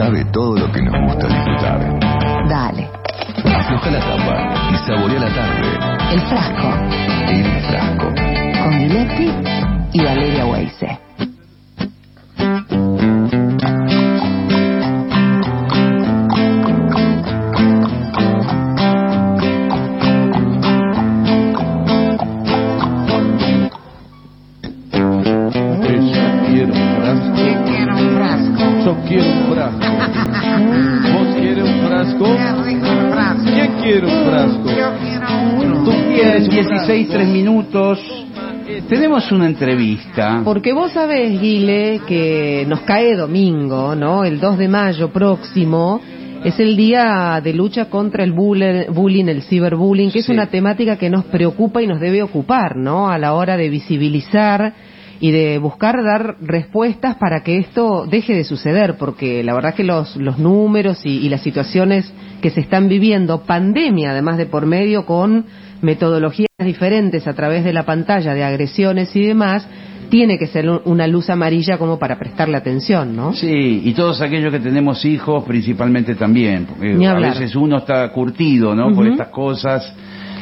Cabe todo lo que nos gusta disfrutar. Dale. Afloja la tapa y saborea la tarde. El frasco. El frasco. Con Guiletti y Valeria Weise. Frasco. ¿Quién quiere un frasco? Yo quiero uno. Tú quieres un 16, 3 minutos. Tenemos una entrevista. Porque vos sabés, Guile, que nos cae domingo, ¿no? El 2 de mayo próximo es el día de lucha contra el bullying, el ciberbullying, que es una temática que nos preocupa y nos debe ocupar, ¿no? A la hora de visibilizar y de buscar dar respuestas para que esto deje de suceder, porque la verdad que los, los números y, y las situaciones que se están viviendo, pandemia además de por medio con metodologías diferentes a través de la pantalla de agresiones y demás, tiene que ser un- una luz amarilla como para prestarle atención, ¿no? Sí, y todos aquellos que tenemos hijos principalmente también, porque a veces uno está curtido, ¿no? Por estas cosas,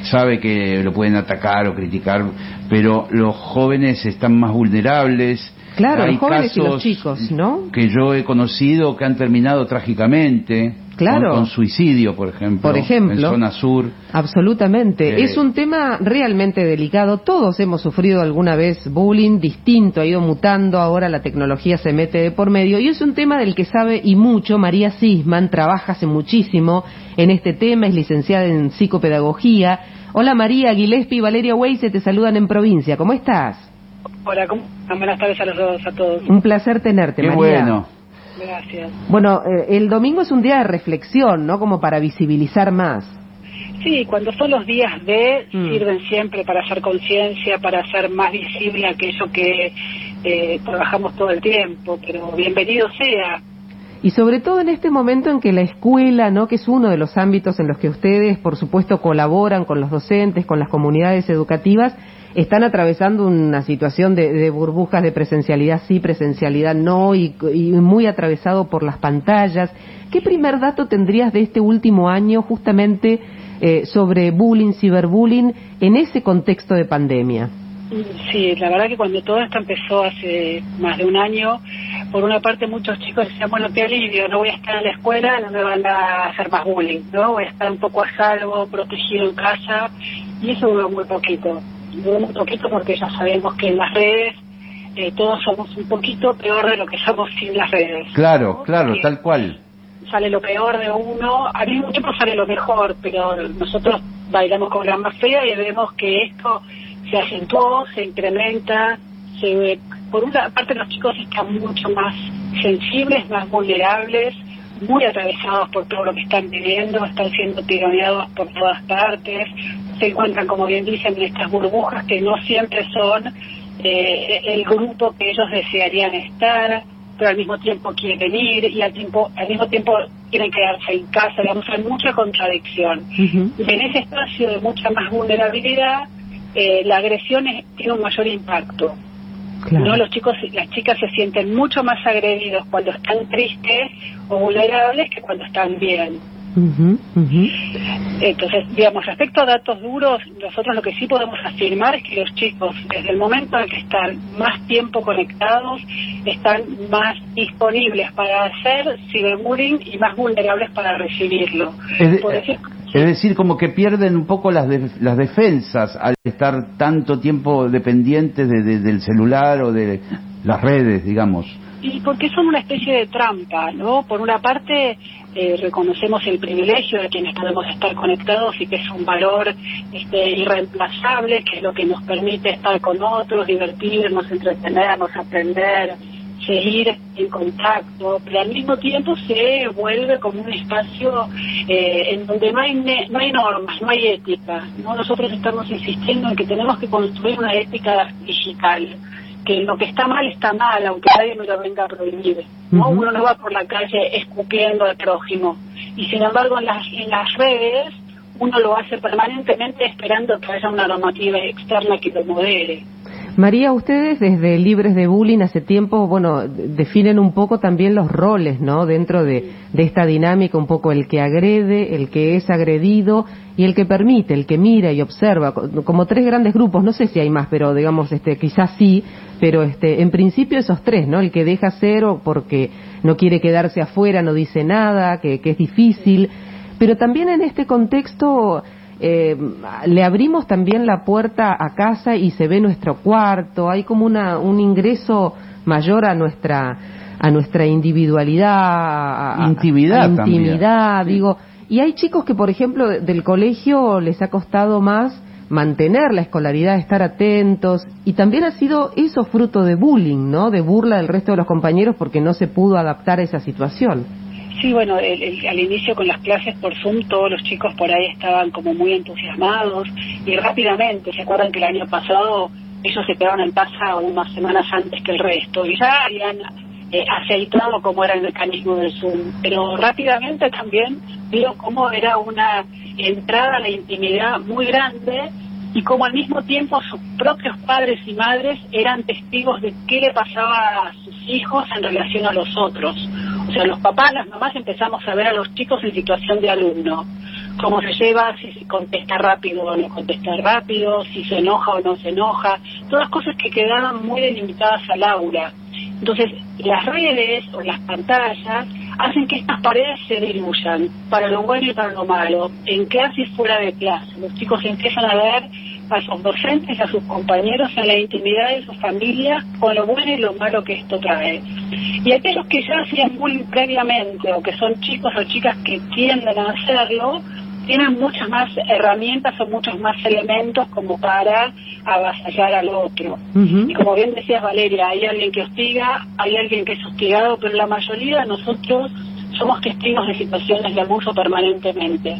sabe que lo pueden atacar o criticar, pero los jóvenes están más vulnerables. Claro, Hay los jóvenes y los casos chicos, ¿no? Que yo he conocido que han terminado trágicamente. Claro. Con, con suicidio, por ejemplo. Por ejemplo. En zona sur. Absolutamente. Eh, Es un tema realmente delicado. Todos hemos sufrido alguna vez bullying distinto, ha ido mutando, ahora la tecnología se mete de por medio y es un tema del que sabe y mucho María Sisman, trabaja hace muchísimo en este tema, es licenciada en psicopedagogía. Hola María, Gillespie y Valeria Weise te saludan en provincia. ¿Cómo estás? Hola, ¿cómo? buenas tardes a los dos, a todos. Un placer tenerte, Qué María. bueno. Gracias. Bueno, eh, el domingo es un día de reflexión, ¿no? Como para visibilizar más. Sí, cuando son los días de, Mm. sirven siempre para hacer conciencia, para hacer más visible aquello que eh, trabajamos todo el tiempo, pero bienvenido sea. Y sobre todo en este momento en que la escuela, ¿no? que es uno de los ámbitos en los que ustedes, por supuesto, colaboran con los docentes, con las comunidades educativas, están atravesando una situación de, burbujas de presencialidad sí, presencialidad no, y, y muy atravesado por las pantallas. ¿Qué primer dato tendrías de este último año justamente eh, sobre bullying, ciberbullying, en ese contexto de pandemia? Sí, la verdad que cuando todo esto empezó hace más de un año, por una parte muchos chicos decían, bueno, qué alivio, no voy a estar en la escuela, no me van a hacer más bullying, ¿no? Voy a estar un poco a salvo, protegido en casa, y eso duró muy poquito. Muy poquito porque ya sabemos que en las redes eh, todos somos un poquito peor de lo que somos sin las redes. Claro, ¿no? claro, Porque tal cual. Sale lo peor de uno, al mismo tiempo sale lo mejor, pero nosotros bailamos con la más fea y vemos que esto se acentuó, se incrementa, se, por una parte los chicos están mucho más sensibles, más vulnerables, muy atravesados por todo lo que están viviendo, están siendo tironeados por todas partes, se encuentran, como bien dicen, en estas burbujas que no siempre son eh, el grupo que ellos desearían estar, pero al mismo tiempo quieren ir y al, tiempo, al mismo tiempo quieren quedarse en casa, digamos, hay mucha contradicción. Y en ese espacio de mucha más vulnerabilidad, eh, la agresión es- tiene un mayor impacto. Claro. ¿no? Los chicos las chicas se sienten mucho más agredidos cuando están tristes o vulnerables que cuando están bien. Entonces, digamos, respecto a datos duros, nosotros lo que sí podemos afirmar es que los chicos, desde el momento en que están más tiempo conectados, están más disponibles para hacer ciberbullying y más vulnerables para recibirlo. Es, Por decir, es decir, como que pierden un poco las, de- las defensas al estar tanto tiempo dependientes de- de- del celular o de las redes, digamos. Y porque son una especie de trampa, ¿no? Por una parte, eh, reconocemos el privilegio de quienes podemos estar conectados y que es un valor este, irreemplazable, que es lo que nos permite estar con otros, divertirnos, entretenernos, aprender, seguir en contacto, pero al mismo tiempo se vuelve como un espacio eh, en donde no hay, ne- no hay normas, no hay ética. ¿no? Nosotros estamos insistiendo en que tenemos que construir una ética digital que lo que está mal está mal, aunque nadie me lo venga a prohibir. ¿no? Uno no va por la calle escupiendo al prójimo. Y sin embargo, en las, en las redes, uno lo hace permanentemente esperando que haya una normativa externa que lo modere. María, ustedes desde Libres de Bullying hace tiempo, bueno, de- definen un poco también los roles, ¿no? Dentro de, esta dinámica, un poco el que agrede, el que es agredido y el que permite, el que mira y observa, co- como tres grandes grupos, no sé si hay más, pero digamos, este, quizás sí, pero este, en principio esos tres, ¿no? El que deja cero porque no quiere quedarse afuera, no dice nada, que, que es difícil, pero también en este contexto eh, le abrimos también la puerta a casa y se ve nuestro cuarto, hay como una, un ingreso mayor a nuestra a nuestra individualidad, a- a- Intimidad también. digo, y hay chicos que por ejemplo de- del colegio les ha costado más mantener la escolaridad, estar atentos y también ha sido eso fruto de bullying, ¿no? De burla del resto de los compañeros porque no se pudo adaptar a esa situación. Sí, bueno, el- al inicio con las clases por Zoom todos los chicos por ahí estaban como muy entusiasmados y rápidamente, ¿se acuerdan que el año pasado ellos se quedaron en casa unas semanas antes que el resto y ya habían eh, aceitado cómo era el mecanismo del Zoom, pero rápidamente también vieron cómo era una entrada a la intimidad muy grande y como al mismo tiempo sus propios padres y madres eran testigos de qué le pasaba a sus hijos en relación a los otros. O sea, los papás, las mamás empezamos a ver a los chicos en situación de alumno, cómo se lleva, si se contesta rápido o no contesta rápido, si se enoja o no se enoja, todas cosas que quedaban muy delimitadas al aula. Entonces, las redes o las pantallas hacen que estas paredes se diluyan, para lo bueno y para lo malo, en clase y fuera de clase. Los chicos empiezan a ver a sus docentes, a sus compañeros, en la intimidad de su familia, con lo bueno y lo malo que esto trae. Y aquellos que ya hacían bullying previamente, o que son chicos o chicas que tienden a hacerlo, tienen muchas más herramientas o muchos más elementos como para avasallar al otro. Y como bien decías Valeria, hay alguien que hostiga, hay alguien que es hostigado, pero la mayoría de nosotros somos testigos de situaciones de abuso permanentemente.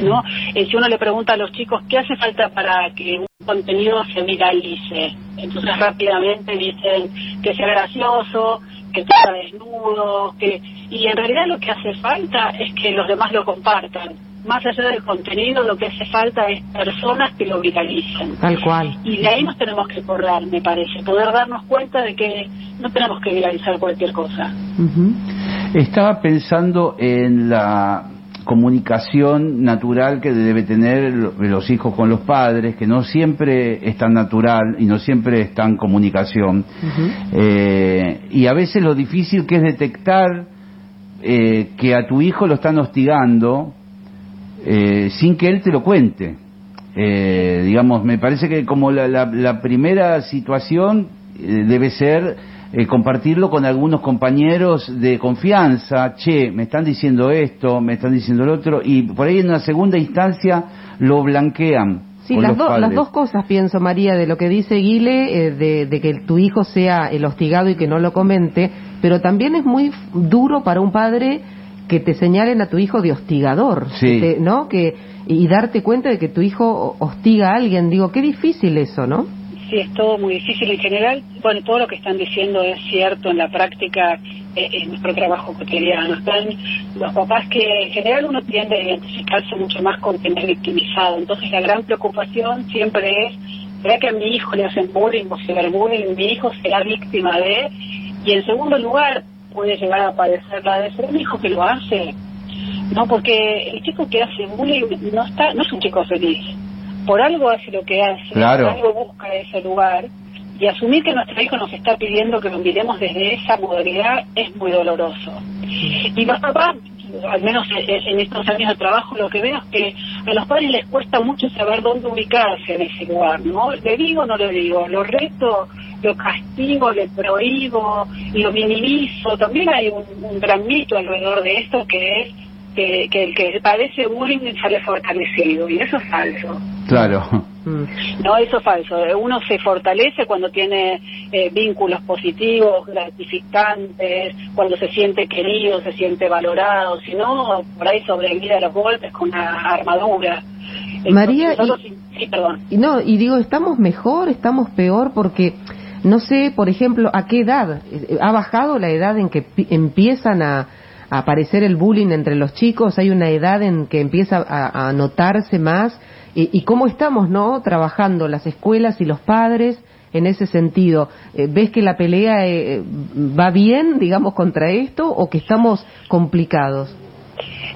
¿No? Eh, si uno le pregunta a los chicos qué hace falta para que un contenido se viralice, entonces rápidamente dicen que sea gracioso, que sea desnudo, que y en realidad lo que hace falta es que los demás lo compartan. Más allá del contenido, lo que hace falta es personas que lo viralicen. Tal cual. Y de ahí nos tenemos que correr, me parece, poder darnos cuenta de que no tenemos que viralizar cualquier cosa. Estaba pensando en la comunicación natural que debe tener lo- los hijos con los padres, que no siempre es tan natural y no siempre es tan comunicación. Eh, y a veces lo difícil que es detectar eh, que a tu hijo lo están hostigando eh, sin que él te lo cuente. Eh, digamos, me parece que como la, la- la primera situación eh, debe ser eh, compartirlo con algunos compañeros de confianza, che, me están diciendo esto, me están diciendo lo otro, y por ahí en una segunda instancia lo blanquean. Sí, las, do- las dos cosas pienso, María, de lo que dice Guile, eh, de, de que tu hijo sea el hostigado y que no lo comente, pero también es muy duro para un padre que te señalen a tu hijo de hostigador, Sí. que te- ¿no? Que, y darte cuenta de que tu hijo hostiga a alguien. Digo, qué difícil eso, ¿no? Sí, es todo muy difícil en general. Bueno, todo lo que están diciendo es cierto en la práctica, eh, en nuestro trabajo cotidiano. Están los papás que en general uno tiende a identificarse mucho más con tener victimizado. Entonces la gran preocupación siempre es, ¿será que a mi hijo le hacen bullying o ciberbullying? ¿Mi hijo será víctima de? Y en segundo lugar, puede llegar a aparecer la de ser un hijo que lo hace. No, porque el chico que hace bullying no está, no es un chico feliz. Por algo hace lo que hace, Claro. por algo busca ese lugar. Y asumir que nuestro hijo nos está pidiendo que lo miremos desde esa modalidad es muy doloroso. Y los papás, al menos en en estos años de trabajo, lo que veo es que a los padres les cuesta mucho saber dónde ubicarse en ese lugar, ¿no? ¿Le digo o no le digo? ¿Lo reto? ¿Lo castigo? ¿Le prohíbo? ¿Lo minimizo? También hay un, un gran mito alrededor de esto que es que, que el que padece bullying sale fortalecido, y eso es falso. Claro. Mm. No, eso es falso. Uno se fortalece cuando tiene eh, vínculos positivos, gratificantes, cuando se siente querido, se siente valorado. Si no, por ahí sobrevive a los golpes con una armadura. Entonces, María, nosotros- sí, perdón. Y no, y digo, ¿estamos mejor, estamos peor? Porque no sé, por ejemplo, a qué edad. Eh, ¿Ha bajado la edad en que pi- empiezan a aparecer el bullying entre los chicos? ¿Hay una edad en que empieza a, a notarse más? ¿Y, y cómo estamos, no? Trabajando las escuelas y los padres en ese sentido. Eh, ¿Ves que la pelea eh, va bien, digamos, contra esto o que estamos complicados?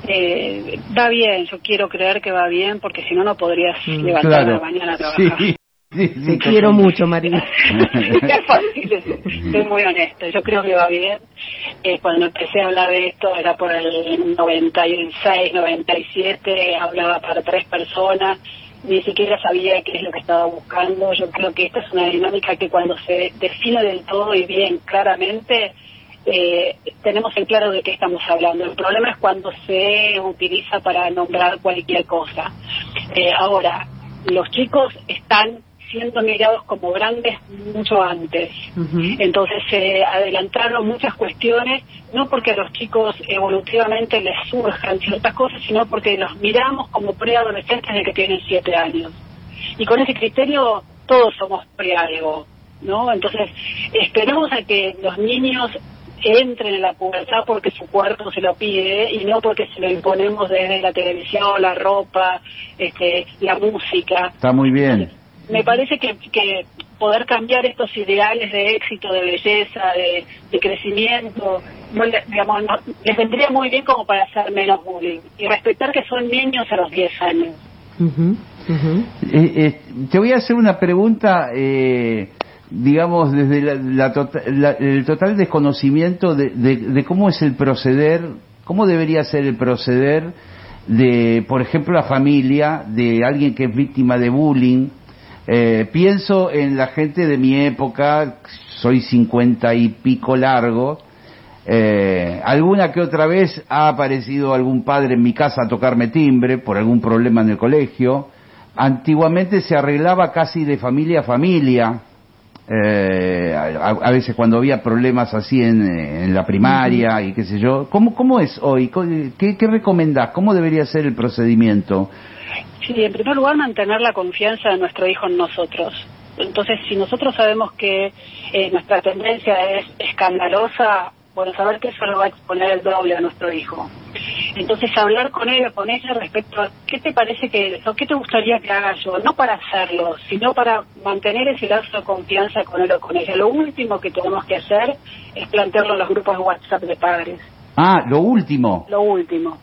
Eh, va bien, yo quiero creer que va bien porque si no, no podrías Mm, levantar claro. la mañana a trabajar. Sí, sí, sí, Te quiero mucho, María. es fácil, soy muy honesta, yo creo que va bien. Eh, cuando empecé a hablar de esto era por el 96, 97, hablaba para tres personas, ni siquiera sabía qué es lo que estaba buscando. Yo creo que esta es una dinámica que cuando se define del todo y bien claramente, eh, tenemos en claro de qué estamos hablando. El problema es cuando se utiliza para nombrar cualquier cosa. Eh, ahora, los chicos están siendo mirados como grandes mucho antes. Entonces se adelantaron muchas cuestiones, no porque a los chicos evolutivamente les surjan ciertas cosas, sino porque los miramos como preadolescentes de que tienen siete años. Y con ese criterio todos somos pre-algo, ¿no? Entonces esperamos a que los niños entren en la pubertad porque su cuerpo se lo pide y no porque se lo imponemos desde la televisión, la ropa, este, la música. Está muy bien. Me parece que, que poder cambiar estos ideales de éxito, de belleza, de, de crecimiento, no le- digamos, no- les vendría muy bien como para hacer menos bullying y respetar que son niños a los 10 años. Eh, eh, te voy a hacer una pregunta, eh, digamos, desde la- la tota- la- el total desconocimiento de, de- de cómo es el proceder, cómo debería ser el proceder de, por ejemplo, la familia de alguien que es víctima de bullying. Eh, pienso en la gente de mi época, soy cincuenta y pico largo, eh, alguna que otra vez ha aparecido algún padre en mi casa a tocarme timbre por algún problema en el colegio. Antiguamente se arreglaba casi de familia a familia. eh, a, a veces cuando había problemas así en, eh, en la primaria y qué sé yo. ¿Cómo, cómo es hoy? ¿Qué, ¿Qué recomendás? ¿Cómo debería ser el procedimiento? Sí, en primer lugar, mantener la confianza de nuestro hijo en nosotros. Entonces, si nosotros sabemos que eh, nuestra tendencia es escandalosa, bueno, saber que eso lo va a exponer el doble a nuestro hijo. Entonces, hablar con él o con ella respecto a qué te parece que, o qué te gustaría que haga yo, no para hacerlo, sino para mantener ese lazo de confianza con él o con ella. Lo último que tenemos que hacer es plantearlo en los grupos de WhatsApp de padres. Ah, lo último. Lo último.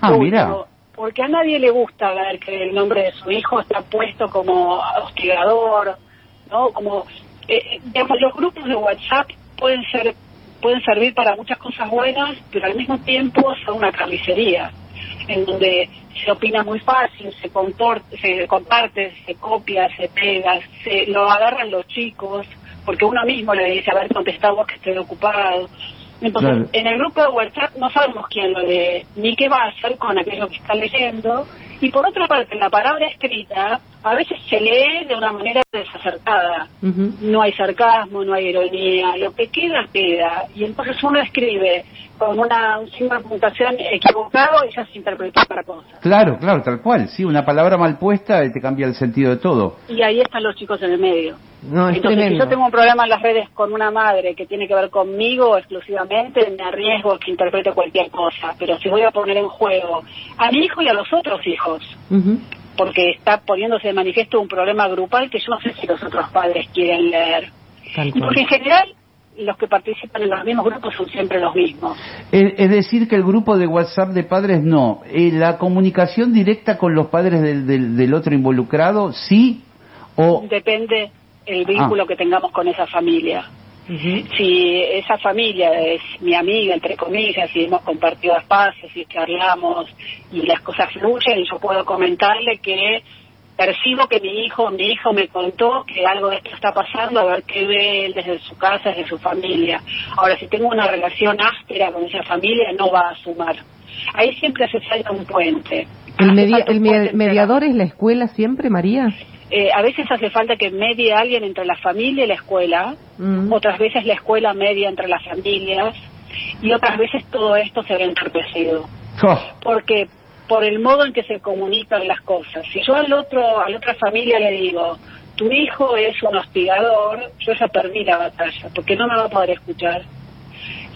Ah, mira. Porque a nadie le gusta ver que el nombre de su hijo está puesto como hostigador, ¿no? Como, eh, digamos, los grupos de WhatsApp pueden ser pueden servir para muchas cosas buenas, pero al mismo tiempo son una carnicería, en donde se opina muy fácil, se, se comparte, se copia, se pega, se lo agarran los chicos, porque uno mismo le dice, a ver, contestá vos que estoy ocupado. Entonces, Claro. en el grupo de WhatsApp no sabemos quién lo lee, ni qué va a hacer con aquello que está leyendo. Y por otra parte, la palabra escrita a veces se lee de una manera desacertada. No hay sarcasmo, no hay ironía, lo que queda, queda. Y entonces uno escribe con una, un signo de puntuación equivocado y ya se interpreta otra cosa. Claro, claro, tal cual. Sí, una palabra mal puesta te cambia el sentido de todo. Y ahí están los chicos en el medio. No, es Entonces, si yo tengo un problema en las redes con una madre que tiene que ver conmigo exclusivamente, me arriesgo a que interprete cualquier cosa. Pero si voy a poner en juego a mi hijo y a los otros hijos. Porque está poniéndose de manifiesto un problema grupal que yo no sé si los otros padres quieren leer. Porque en general los que participan en los mismos grupos son siempre los mismos. Es, es decir, que el grupo de WhatsApp de padres no. Eh, la comunicación directa con los padres del, del, del otro involucrado, sí o... Depende el vínculo Ah. que tengamos con esa familia. Si esa familia es mi amiga, entre comillas, y hemos compartido espacios y charlamos y las cosas fluyen, y yo puedo comentarle que percibo que mi hijo, mi hijo me contó que algo de esto está pasando, a ver qué ve él desde su casa, desde su familia. Ahora, si tengo una relación áspera con esa familia, no va a sumar. Ahí siempre hace falta un puente. ¿El, media- el puente mediador es la escuela siempre, María? Eh, a veces hace falta que medie alguien entre la familia y la escuela, Mm. otras veces la escuela media entre las familias y otras veces todo esto se ve entorpecido. Oh, Porque por el modo en que se comunican las cosas. Si yo al otro, a la otra familia le digo, tu hijo es un hostigador, yo ya perdí la batalla, porque no me va a poder escuchar.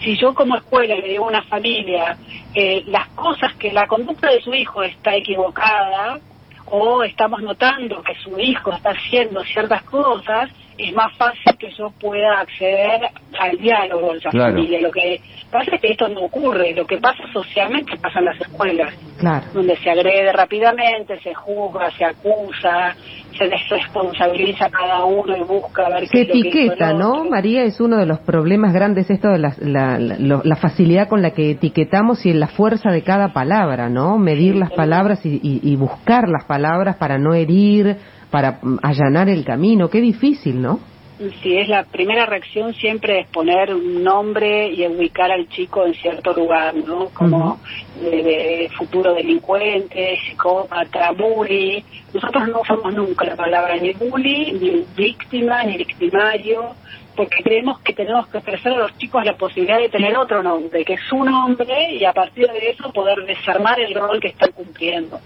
Si yo como escuela le digo a una familia eh, las cosas que la conducta de su hijo está equivocada o estamos notando que su hijo está haciendo ciertas cosas, es más fácil que yo pueda acceder al diálogo en la Claro. familia. Lo que pasa es que esto no ocurre, lo que pasa socialmente pasa en las escuelas, Claro. donde se agrede rápidamente, se juzga, se acusa, se desresponsabiliza a cada uno y busca ver Se qué es lo que etiqueta, ¿no? María, es uno de los problemas grandes esto de la, la, la- la facilidad con la que etiquetamos y la fuerza de cada palabra, ¿no? Medir las palabras y, y- y buscar las palabras para no herir, para allanar el camino. Qué difícil, ¿no? Sí, es la primera reacción siempre es poner un nombre y ubicar al chico en cierto lugar, ¿no? Como de, de futuro delincuente, psicópata, bully. Nosotros no usamos nunca la palabra ni bully, ni víctima, ni victimario, porque creemos que tenemos que ofrecer a los chicos la posibilidad de tener otro nombre, que es su nombre, y a partir de eso poder desarmar el rol que están cumpliendo.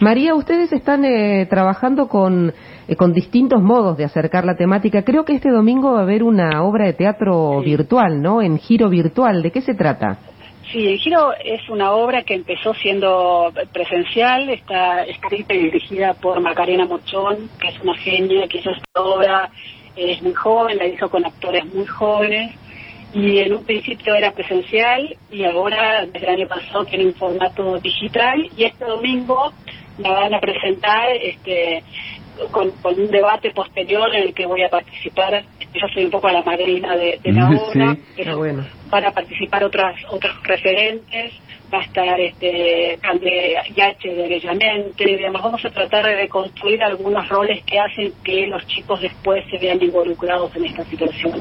María, ustedes están eh, trabajando con, eh, con distintos modos de acercar la temática. Creo que este domingo va a haber una obra de teatro Sí. virtual, ¿no? En giro virtual. ¿De qué se trata? Sí, El Giro es una obra que empezó siendo presencial, está escrita y dirigida por Macarena Mochón, que es una genia que hizo esta obra, es muy joven, la hizo con actores muy jóvenes, y en un principio era presencial y ahora desde el año pasado tiene un formato digital y este domingo la van a presentar este con, con un debate posterior en el que voy a participar. Yo soy un poco la madrina de, de la Sí. obra, pero Ah, bueno. van a participar otras otros referentes, va a estar este Cande Yache de Bellamente, digamos, vamos a tratar de construir algunos roles que hacen que los chicos después se vean involucrados en esta situación.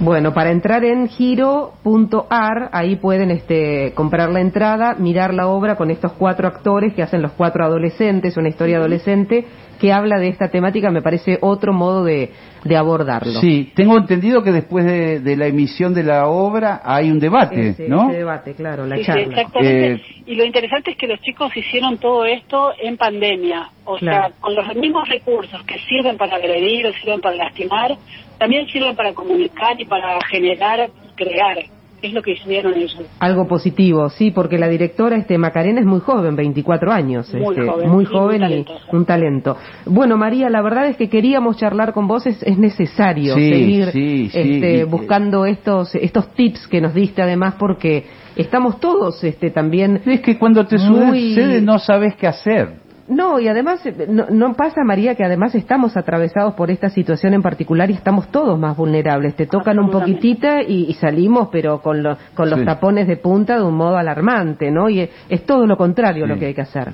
Bueno, para entrar en giro.ar, ahí pueden este, comprar la entrada, mirar la obra con estos cuatro actores que hacen los cuatro adolescentes, una historia adolescente que habla de esta temática, me parece otro modo de, de abordarlo. Sí, tengo entendido que después de, de la emisión de la obra hay un debate, Ese, ¿no? ese debate, claro, la Sí, sí, charla. exactamente. Eh, y lo interesante es que los chicos hicieron todo esto en pandemia. O Claro. sea, con los mismos recursos que sirven para agredir o sirven para lastimar, también sirven para comunicar y para generar, crear. Es lo que hicieron ellos. Algo positivo, sí, porque la directora este Macarena es muy joven, 24 años, Muy este, joven, muy joven y un talento. Bueno, María, la verdad es que queríamos charlar con vos, es, es necesario Sí, seguir sí, sí, este, y- buscando estos estos tips que nos diste además porque estamos todos este también Es que cuando te Muy- sucede no sabes qué hacer. No, y además, eh, no, no pasa, María, que además estamos atravesados por esta situación en particular y estamos todos más vulnerables. Te tocan un poquitita y, y salimos, pero con, lo- con los Sí. tapones de punta de un modo alarmante, ¿no? Y es, es todo lo contrario Sí. lo que hay que hacer.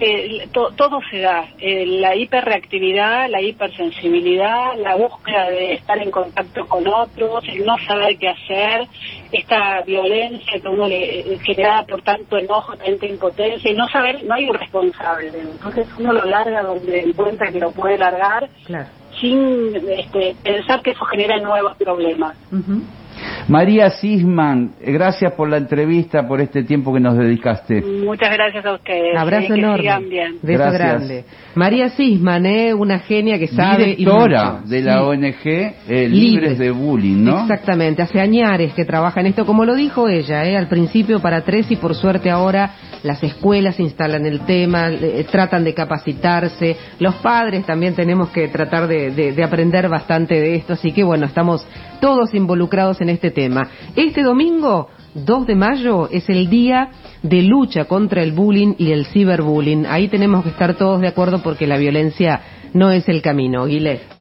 Eh, to- todo se da, Eh, la hiperreactividad, la hipersensibilidad, la búsqueda de estar en contacto con otros, el no saber qué hacer, esta violencia que uno le eh, generada por tanto enojo, tanta impotencia, y no saber, no hay un responsable. Entonces uno lo larga donde encuentra que lo puede largar Claro. sin este, pensar que eso genera nuevos problemas. María Sisman, gracias por la entrevista, por este tiempo que nos dedicaste. Muchas gracias a ustedes. Abrazo eh, que enorme. sigan bien. Beso Gracias. grande. María Sisman, ¿eh? una genia que sabe. y Directora mucho. de la Sí. ONG eh, Libres. Libres de Bullying, ¿no? Exactamente, hace añares que trabaja en esto, como lo dijo ella, ¿eh? al principio para tres y por suerte ahora las escuelas instalan el tema, eh, tratan de capacitarse, los padres también tenemos que tratar de, de- de aprender bastante de esto, así que bueno, estamos todos involucrados en este tema. Este domingo, 2 de mayo, es el día de lucha contra el bullying y el ciberbullying. Ahí tenemos que estar todos de acuerdo porque la violencia no es el camino. Guilé.